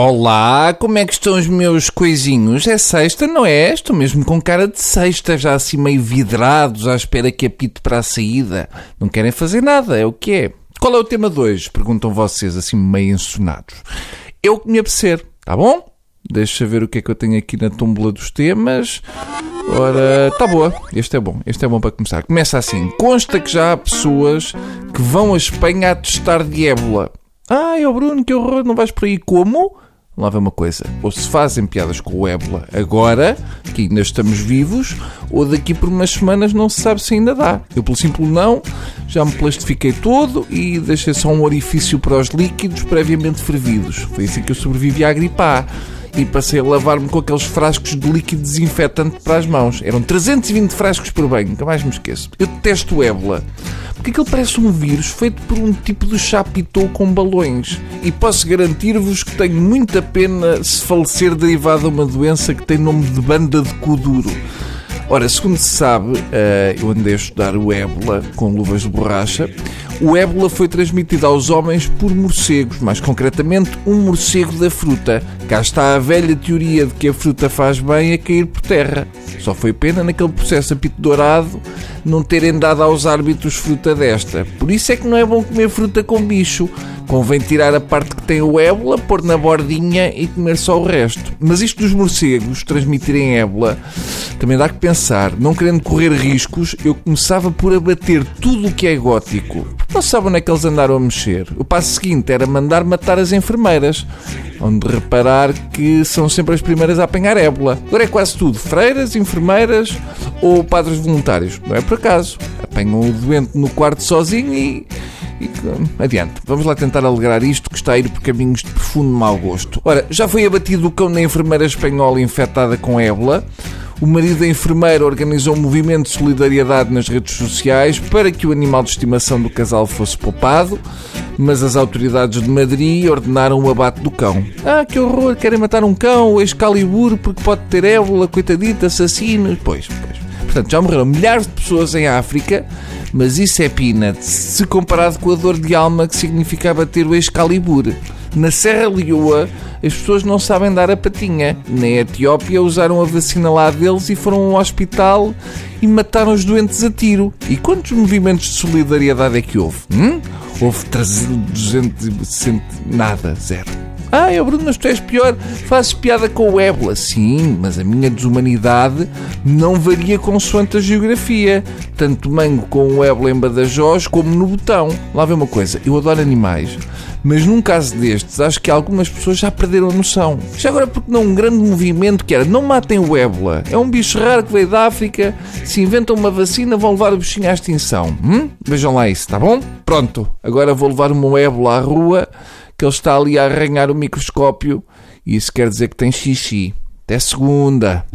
Olá, como é que estão os meus coisinhos? É sexta, não é? Estou mesmo com cara de sexta, já assim meio vidrados, à espera que apite para a saída. Não querem fazer nada, é o que é. Qual é o tema hoje? Perguntam vocês, assim meio ensonados. Eu que me apetecer, tá bom? Deixa ver o que é que eu tenho aqui na tumula dos temas. Ora, tá boa. Este é bom. Este é bom para começar. Começa assim. Consta que já há pessoas que vão a Espanha a testar de ébola. Ai, oh Bruno, que horror, não vais por aí como? Lá vem uma coisa. Ou se fazem piadas com o ébola agora, que ainda estamos vivos, ou daqui por umas semanas não se sabe se ainda dá. Eu, pelo simples não, já me plastifiquei todo e deixei só um orifício para os líquidos previamente fervidos. Foi assim que eu sobrevivi à gripe A. E passei a lavar-me com aqueles frascos de líquido desinfetante para as mãos. Eram 320 frascos por banho, nunca mais me esqueço. Eu detesto o ébola porque aquilo parece um vírus feito por um tipo de chapitou com balões. E posso garantir-vos que tenho muita pena se falecer derivado a uma doença que tem nome de banda de cu duro. Ora, segundo se sabe, eh, eu andei a estudar o ébola com luvas de borracha. O ébola foi transmitido aos homens por morcegos, mais concretamente um morcego da fruta. Cá está a velha teoria de que a fruta faz bem a cair por terra. Só foi pena naquele processo apito dourado não terem dado aos árbitros fruta desta. Por isso é que não é bom comer fruta com bicho. Convém tirar a parte que tem o ébola, pôr na bordinha e comer só o resto. Mas isto dos morcegos transmitirem ébola também dá que pensar. Não querendo correr riscos, eu começava por abater tudo o que é gótico. Não sabem onde é que eles andaram a mexer. O passo seguinte era mandar matar as enfermeiras onde reparar que são sempre as primeiras a apanhar ébola. Agora é quase tudo, freiras, enfermeiras ou padres voluntários. Não é por acaso. Apanham o doente no quarto sozinho e, e adiante. Vamos lá tentar alegrar isto que está a ir por caminhos de profundo mau gosto. Ora, já foi abatido o cão da enfermeira espanhola infectada com ébola. O marido da enfermeira organizou um movimento de solidariedade nas redes sociais para que o animal de estimação do casal fosse poupado mas as autoridades de Madrid ordenaram o abate do cão. Ah, que horror, querem matar um cão, o Excalibur, porque pode ter ébola, coitadito, assassinos. Pois, pois. Portanto, já morreram milhares de pessoas em África, mas isso é peanut, se comparado com a dor de alma que significava ter o Excalibur. Na Serra Leoa, as pessoas não sabem dar a patinha. Na Etiópia, usaram a vacina lá deles e foram ao hospital e mataram os doentes a tiro. E quantos movimentos de solidariedade é que houve? Hum? Houve 360. Nada, zero. Ah, é Bruno, mas tu és pior, fazes piada com o ébola. Sim, mas a minha desumanidade não varia consoante a geografia. Tanto mango com o ébola em Badajoz como no botão. Lá vem uma coisa, eu adoro animais, mas num caso destes acho que algumas pessoas já perderam a noção. Já agora porque não um grande movimento que era não matem o ébola. É um bicho raro que veio da África, se inventam uma vacina vão levar o bichinho à extinção. Hum? Vejam lá isso, tá bom? Pronto, agora vou levar o meu ébola à rua que ele está ali a arranhar o microscópio e isso quer dizer que tem xixi. Até segunda.